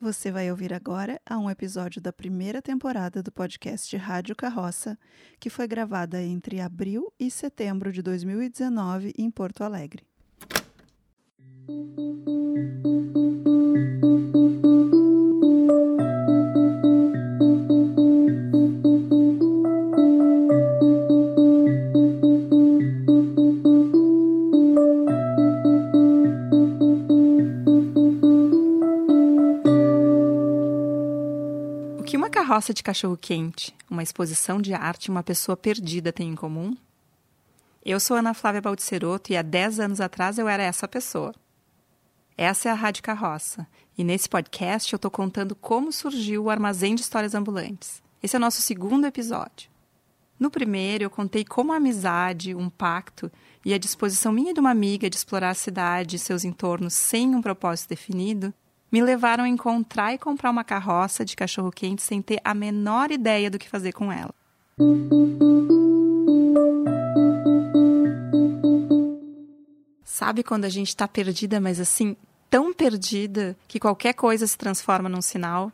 Você vai ouvir agora a um episódio da primeira temporada do podcast Rádio Carroça, que foi gravada entre abril e setembro de 2019 em Porto Alegre. Que uma carroça de cachorro-quente, uma exposição de arte e uma pessoa perdida têm em comum? Eu sou Ana Flávia Baldiceroto e há 10 anos atrás eu era essa pessoa. Essa é a Rádio Carroça e nesse podcast eu estou contando como surgiu o Armazém de Histórias Ambulantes. Esse é o nosso segundo episódio. No primeiro, eu contei como a amizade, um pacto e a disposição minha de uma amiga de explorar a cidade e seus entornos sem um propósito definido me levaram a encontrar e comprar uma carroça de cachorro-quente sem ter a menor ideia do que fazer com ela. Sabe quando a gente está perdida, mas assim, tão perdida que qualquer coisa se transforma num sinal?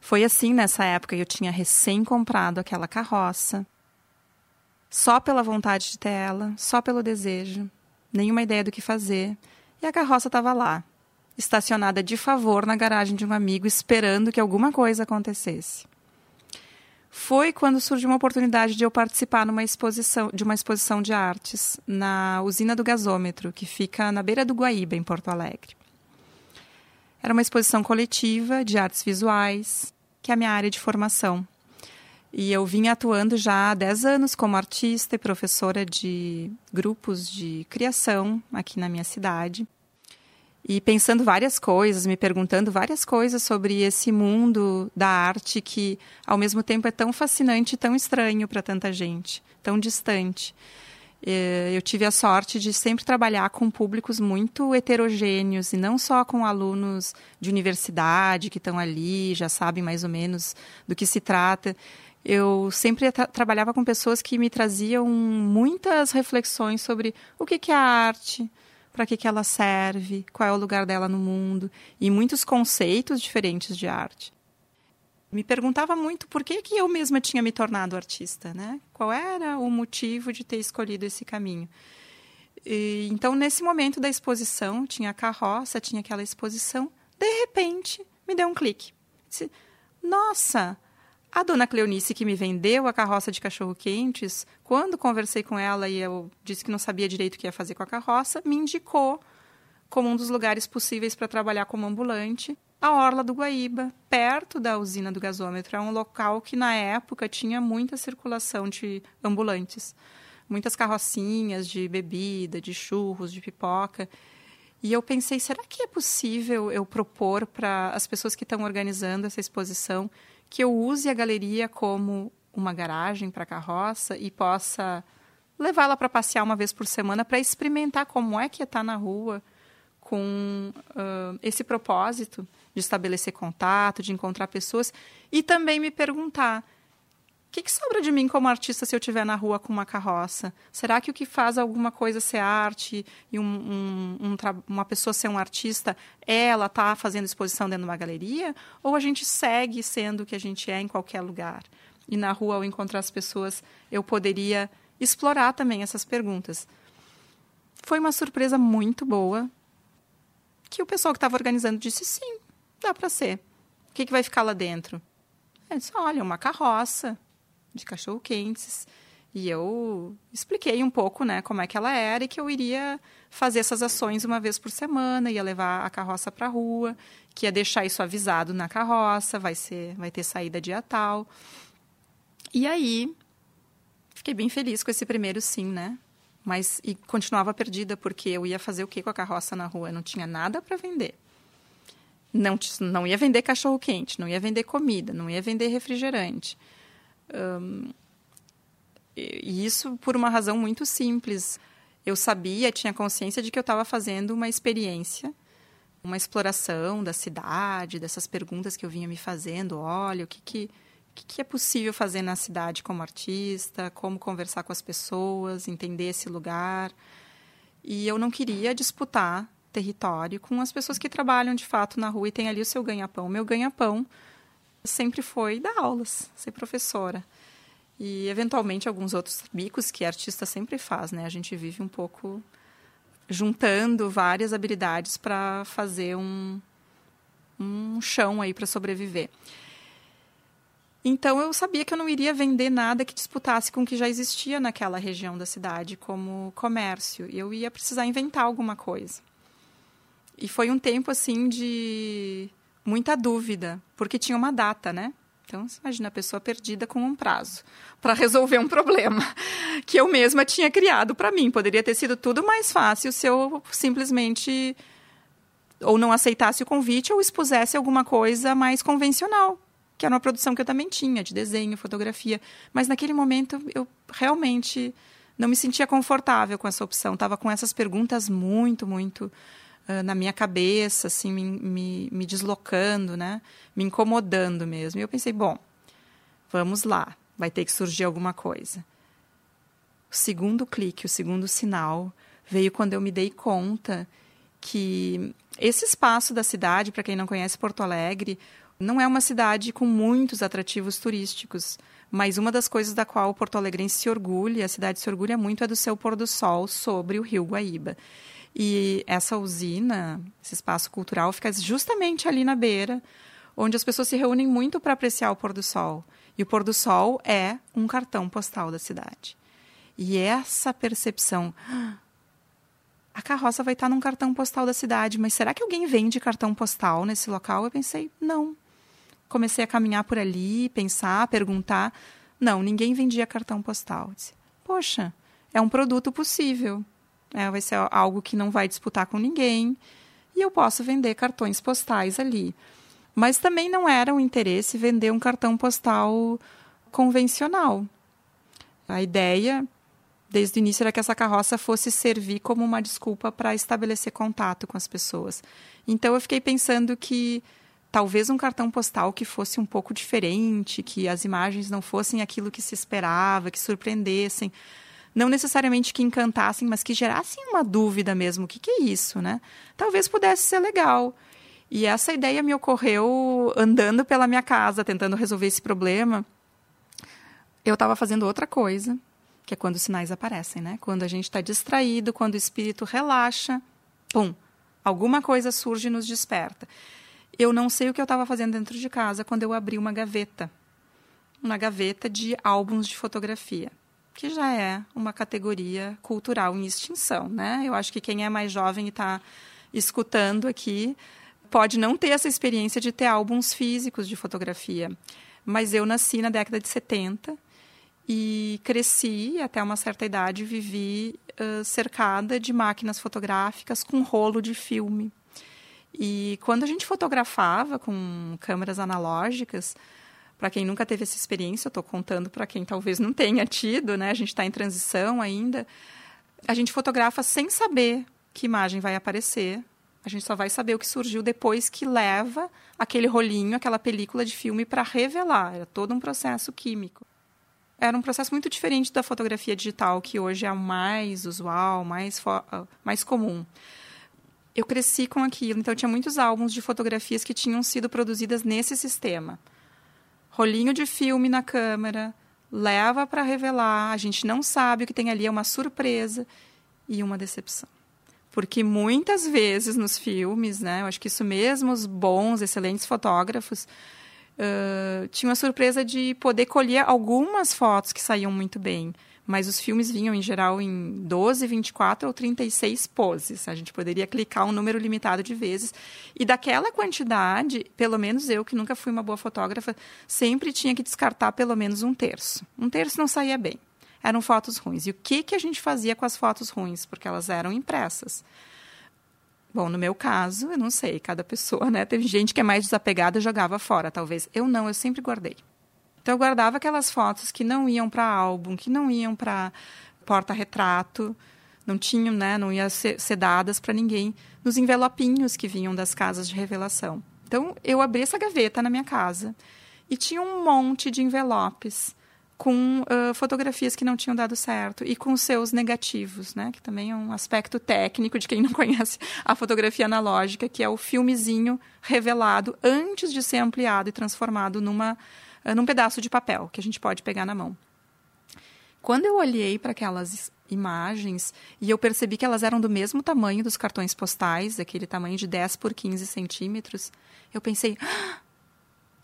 Foi assim nessa época eu tinha recém comprado aquela carroça. Só pela vontade de ter ela, só pelo desejo, nenhuma ideia do que fazer. E a carroça estava lá, estacionada de favor na garagem de um amigo, esperando que alguma coisa acontecesse. Foi quando surgiu uma oportunidade de eu participar numa exposição, de uma exposição de artes na usina do gasômetro, que fica na beira do Guaíba, em Porto Alegre. Era uma exposição coletiva de artes visuais, que é a minha área de formação. E eu vim atuando já há 10 anos como artista e professora de grupos de criação aqui na minha cidade. E pensando várias coisas, me perguntando várias coisas sobre esse mundo da arte que, ao mesmo tempo, é tão fascinante e tão estranho para tanta gente, tão distante. Eu tive a sorte de sempre trabalhar com públicos muito heterogêneos e não só com alunos de universidade que estão ali, já sabem mais ou menos do que se trata. Eu sempre tra trabalhava com pessoas que me traziam muitas reflexões sobre o que, que é a arte, para que, que ela serve, qual é o lugar dela no mundo e muitos conceitos diferentes de arte me perguntava muito por que, que eu mesma tinha me tornado artista, né? Qual era o motivo de ter escolhido esse caminho? E, então, nesse momento da exposição, tinha a carroça, tinha aquela exposição, de repente, me deu um clique. Disse, Nossa, a dona Cleonice que me vendeu a carroça de cachorro-quentes, quando conversei com ela e eu disse que não sabia direito o que ia fazer com a carroça, me indicou como um dos lugares possíveis para trabalhar como ambulante a Orla do Guaíba, perto da usina do gasômetro. É um local que, na época, tinha muita circulação de ambulantes. Muitas carrocinhas de bebida, de churros, de pipoca. E eu pensei, será que é possível eu propor para as pessoas que estão organizando essa exposição que eu use a galeria como uma garagem para carroça e possa levá-la para passear uma vez por semana para experimentar como é que é estar na rua com uh, esse propósito de estabelecer contato, de encontrar pessoas e também me perguntar: o que, que, sobra de mim como artista se eu estiver na rua com uma carroça? Será que o que faz alguma coisa ser arte e um, um, um, uma pessoa ser um artista ela estar tá fazendo exposição dentro de uma galeria? Ou a gente segue sendo o que a gente é em qualquer lugar? E na rua, ao encontrar as pessoas, eu poderia explorar também essas perguntas. Foi uma surpresa muito boa que o pessoal que estava organizando disse sim, Dá para ser. O que, que vai ficar lá dentro? Ele disse, olha, uma carroça de cachorro-quentes. E eu expliquei um pouco, né, como é que ela era e que eu iria fazer essas ações uma vez por semana, ia levar a carroça para a rua, que ia deixar isso avisado na carroça, vai ser, vai ter saída dia tal. E aí, fiquei bem feliz com esse primeiro sim, né? Mas e continuava perdida porque eu ia fazer o que com a carroça na rua? Eu não tinha nada para vender não, não ia vender cachorro quente, não ia vender comida, não ia vender refrigerante. Um, e isso por uma razão muito simples. Eu sabia, tinha consciência de que eu estava fazendo uma experiência, uma exploração da cidade, dessas perguntas que eu vinha me fazendo. Olha, o que, que, que, que é possível fazer na cidade como artista, como conversar com as pessoas, entender esse lugar. E eu não queria disputar território, com as pessoas que trabalham de fato na rua e têm ali o seu ganha-pão. O meu ganha-pão sempre foi dar aulas, ser professora. E, eventualmente, alguns outros bicos que artista sempre faz, né? A gente vive um pouco juntando várias habilidades para fazer um, um chão aí para sobreviver. Então eu sabia que eu não iria vender nada que disputasse com o que já existia naquela região da cidade como comércio. Eu ia precisar inventar alguma coisa. E foi um tempo assim de muita dúvida, porque tinha uma data, né? Então, você imagina a pessoa perdida com um prazo para resolver um problema que eu mesma tinha criado para mim. Poderia ter sido tudo mais fácil se eu simplesmente ou não aceitasse o convite ou expusesse alguma coisa mais convencional, que era uma produção que eu também tinha, de desenho, fotografia. Mas naquele momento eu realmente não me sentia confortável com essa opção. Estava com essas perguntas muito, muito na minha cabeça, assim, me, me, me deslocando, né? Me incomodando mesmo. E eu pensei, bom, vamos lá, vai ter que surgir alguma coisa. O segundo clique, o segundo sinal, veio quando eu me dei conta que esse espaço da cidade, para quem não conhece Porto Alegre, não é uma cidade com muitos atrativos turísticos, mas uma das coisas da qual o Porto Alegrense se orgulha, a cidade se orgulha muito, é do seu pôr do sol sobre o Rio Guaíba. E essa usina, esse espaço cultural, fica justamente ali na beira, onde as pessoas se reúnem muito para apreciar o pôr do sol. E o pôr do sol é um cartão postal da cidade. E essa percepção. A carroça vai estar num cartão postal da cidade, mas será que alguém vende cartão postal nesse local? Eu pensei, não. Comecei a caminhar por ali, pensar, perguntar. Não, ninguém vendia cartão postal. Disse, Poxa, é um produto possível. É, vai ser algo que não vai disputar com ninguém. E eu posso vender cartões postais ali. Mas também não era um interesse vender um cartão postal convencional. A ideia, desde o início, era que essa carroça fosse servir como uma desculpa para estabelecer contato com as pessoas. Então eu fiquei pensando que talvez um cartão postal que fosse um pouco diferente, que as imagens não fossem aquilo que se esperava, que surpreendessem não necessariamente que encantassem, mas que gerassem uma dúvida mesmo. O que, que é isso, né? Talvez pudesse ser legal. E essa ideia me ocorreu andando pela minha casa, tentando resolver esse problema. Eu estava fazendo outra coisa, que é quando os sinais aparecem, né? Quando a gente está distraído, quando o espírito relaxa, pum, alguma coisa surge e nos desperta. Eu não sei o que eu estava fazendo dentro de casa quando eu abri uma gaveta. Uma gaveta de álbuns de fotografia que já é uma categoria cultural em extinção, né? Eu acho que quem é mais jovem e está escutando aqui pode não ter essa experiência de ter álbuns físicos de fotografia, mas eu nasci na década de 70 e cresci até uma certa idade vivi uh, cercada de máquinas fotográficas com rolo de filme. E quando a gente fotografava com câmeras analógicas, para quem nunca teve essa experiência, eu estou contando para quem talvez não tenha tido, né? A gente está em transição ainda. A gente fotografa sem saber que imagem vai aparecer. A gente só vai saber o que surgiu depois que leva aquele rolinho, aquela película de filme para revelar. Era todo um processo químico. Era um processo muito diferente da fotografia digital, que hoje é a mais usual, mais, mais comum. Eu cresci com aquilo, então tinha muitos álbuns de fotografias que tinham sido produzidas nesse sistema rolinho de filme na câmera, leva para revelar, a gente não sabe o que tem ali, é uma surpresa e uma decepção. Porque muitas vezes nos filmes, né, eu acho que isso mesmo, os bons, excelentes fotógrafos, uh, tinham a surpresa de poder colher algumas fotos que saíam muito bem mas os filmes vinham em geral em 12, 24 ou 36 poses. A gente poderia clicar um número limitado de vezes. E daquela quantidade, pelo menos eu, que nunca fui uma boa fotógrafa, sempre tinha que descartar pelo menos um terço. Um terço não saía bem. Eram fotos ruins. E o que, que a gente fazia com as fotos ruins? Porque elas eram impressas. Bom, no meu caso, eu não sei, cada pessoa, né? Teve gente que é mais desapegada e jogava fora, talvez. Eu não, eu sempre guardei. Então eu guardava aquelas fotos que não iam para álbum, que não iam para porta-retrato, não tinham, né, não iam ser, ser dadas para ninguém, nos envelopinhos que vinham das casas de revelação. Então eu abri essa gaveta na minha casa e tinha um monte de envelopes com uh, fotografias que não tinham dado certo e com seus negativos, né? Que também é um aspecto técnico de quem não conhece a fotografia analógica, que é o filmezinho revelado antes de ser ampliado e transformado numa, num pedaço de papel que a gente pode pegar na mão. Quando eu olhei para aquelas imagens e eu percebi que elas eram do mesmo tamanho dos cartões postais, aquele tamanho de 10 por 15 centímetros, eu pensei, ah,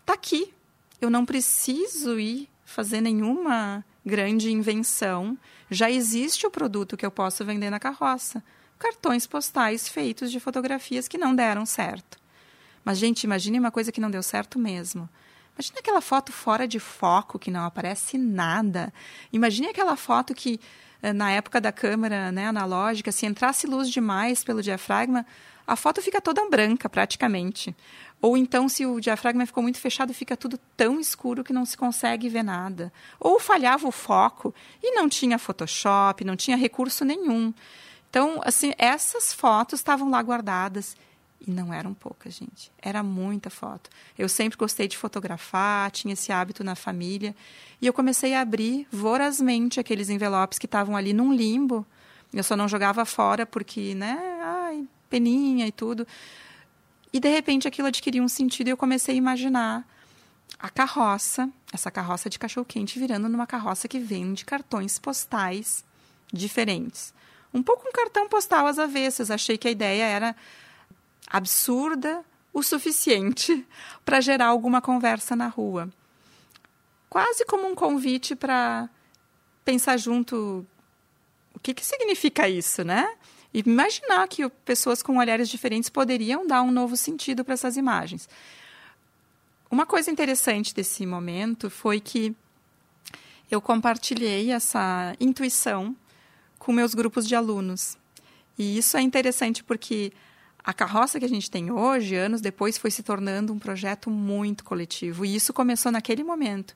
tá aqui. Eu não preciso ir fazer nenhuma grande invenção. Já existe o produto que eu posso vender na carroça. Cartões postais feitos de fotografias que não deram certo. Mas, gente, imagine uma coisa que não deu certo mesmo. Imagine aquela foto fora de foco, que não aparece nada. Imagine aquela foto que, eh, na época da câmera né, analógica, se entrasse luz demais pelo diafragma, a foto fica toda branca, praticamente. Ou então, se o diafragma ficou muito fechado, fica tudo tão escuro que não se consegue ver nada. Ou falhava o foco e não tinha Photoshop, não tinha recurso nenhum. Então, assim, essas fotos estavam lá guardadas e não eram poucas, gente. Era muita foto. Eu sempre gostei de fotografar, tinha esse hábito na família. E eu comecei a abrir vorazmente aqueles envelopes que estavam ali num limbo. Eu só não jogava fora porque, né, ai, peninha e tudo. E de repente aquilo adquiriu um sentido e eu comecei a imaginar a carroça, essa carroça de cachorro-quente virando numa carroça que vende cartões postais diferentes. Um pouco um cartão postal às avessas. Achei que a ideia era absurda o suficiente para gerar alguma conversa na rua. Quase como um convite para pensar junto o que, que significa isso, né? E imaginar que pessoas com olhares diferentes poderiam dar um novo sentido para essas imagens. Uma coisa interessante desse momento foi que eu compartilhei essa intuição com meus grupos de alunos. E isso é interessante porque a carroça que a gente tem hoje, anos depois, foi se tornando um projeto muito coletivo. E isso começou naquele momento.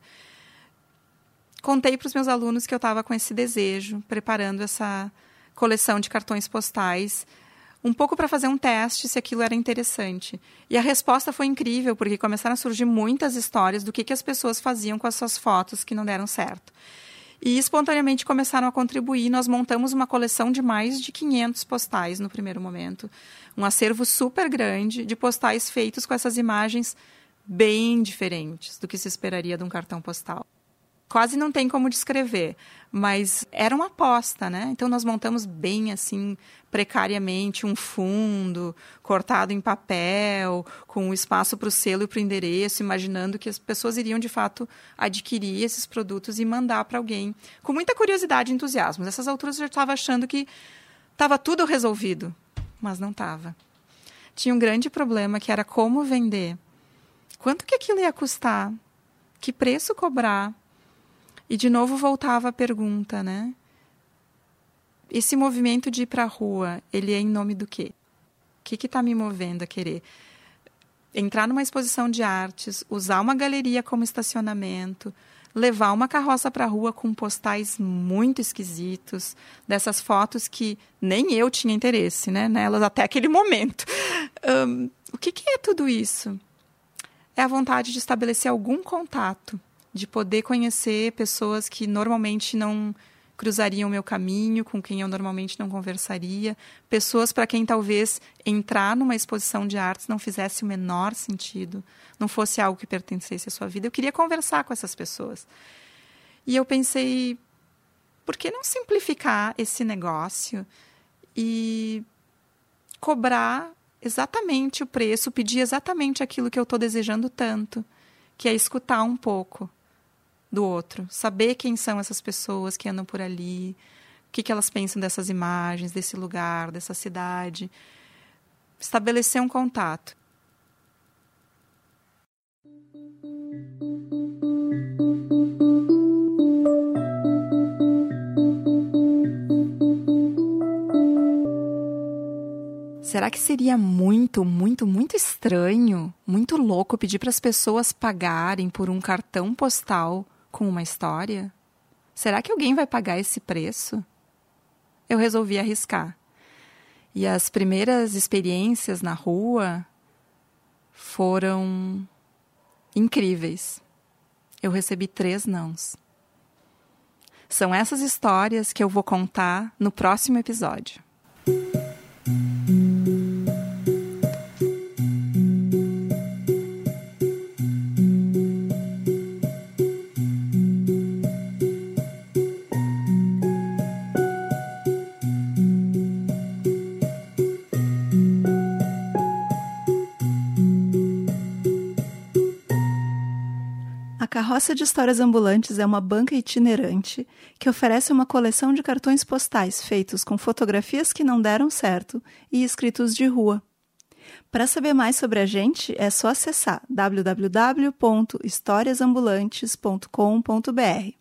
Contei para os meus alunos que eu estava com esse desejo, preparando essa coleção de cartões postais, um pouco para fazer um teste se aquilo era interessante. E a resposta foi incrível, porque começaram a surgir muitas histórias do que, que as pessoas faziam com as suas fotos que não deram certo. E espontaneamente começaram a contribuir. Nós montamos uma coleção de mais de 500 postais no primeiro momento. Um acervo super grande de postais feitos com essas imagens bem diferentes do que se esperaria de um cartão postal quase não tem como descrever, mas era uma aposta, né? Então nós montamos bem assim precariamente um fundo cortado em papel, com espaço para o selo e para o endereço, imaginando que as pessoas iriam de fato adquirir esses produtos e mandar para alguém, com muita curiosidade e entusiasmo. Nessas alturas eu já estava achando que estava tudo resolvido, mas não estava. Tinha um grande problema que era como vender. Quanto que aquilo ia custar? Que preço cobrar? E de novo voltava a pergunta, né? Esse movimento de ir para a rua, ele é em nome do quê? O que está me movendo a querer? Entrar numa exposição de artes, usar uma galeria como estacionamento, levar uma carroça para a rua com postais muito esquisitos, dessas fotos que nem eu tinha interesse né, nelas até aquele momento. Um, o que, que é tudo isso? É a vontade de estabelecer algum contato de poder conhecer pessoas que normalmente não cruzariam o meu caminho, com quem eu normalmente não conversaria, pessoas para quem talvez entrar numa exposição de artes não fizesse o menor sentido, não fosse algo que pertencesse à sua vida. Eu queria conversar com essas pessoas. E eu pensei, por que não simplificar esse negócio e cobrar exatamente o preço, pedir exatamente aquilo que eu estou desejando tanto, que é escutar um pouco do outro, saber quem são essas pessoas que andam por ali, o que, que elas pensam dessas imagens, desse lugar, dessa cidade. Estabelecer um contato. Será que seria muito, muito, muito estranho, muito louco pedir para as pessoas pagarem por um cartão postal com uma história? Será que alguém vai pagar esse preço? Eu resolvi arriscar. E as primeiras experiências na rua foram incríveis. Eu recebi três nãos. São essas histórias que eu vou contar no próximo episódio. Carroça de Histórias Ambulantes é uma banca itinerante que oferece uma coleção de cartões postais feitos com fotografias que não deram certo e escritos de rua. Para saber mais sobre a gente, é só acessar www.historiasambulantes.com.br.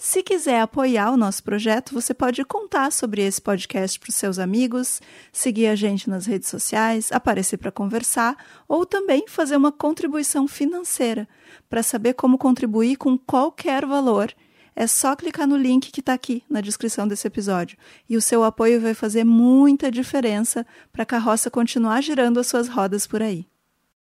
Se quiser apoiar o nosso projeto, você pode contar sobre esse podcast para os seus amigos, seguir a gente nas redes sociais, aparecer para conversar ou também fazer uma contribuição financeira. Para saber como contribuir com qualquer valor, é só clicar no link que está aqui na descrição desse episódio. E o seu apoio vai fazer muita diferença para a carroça continuar girando as suas rodas por aí.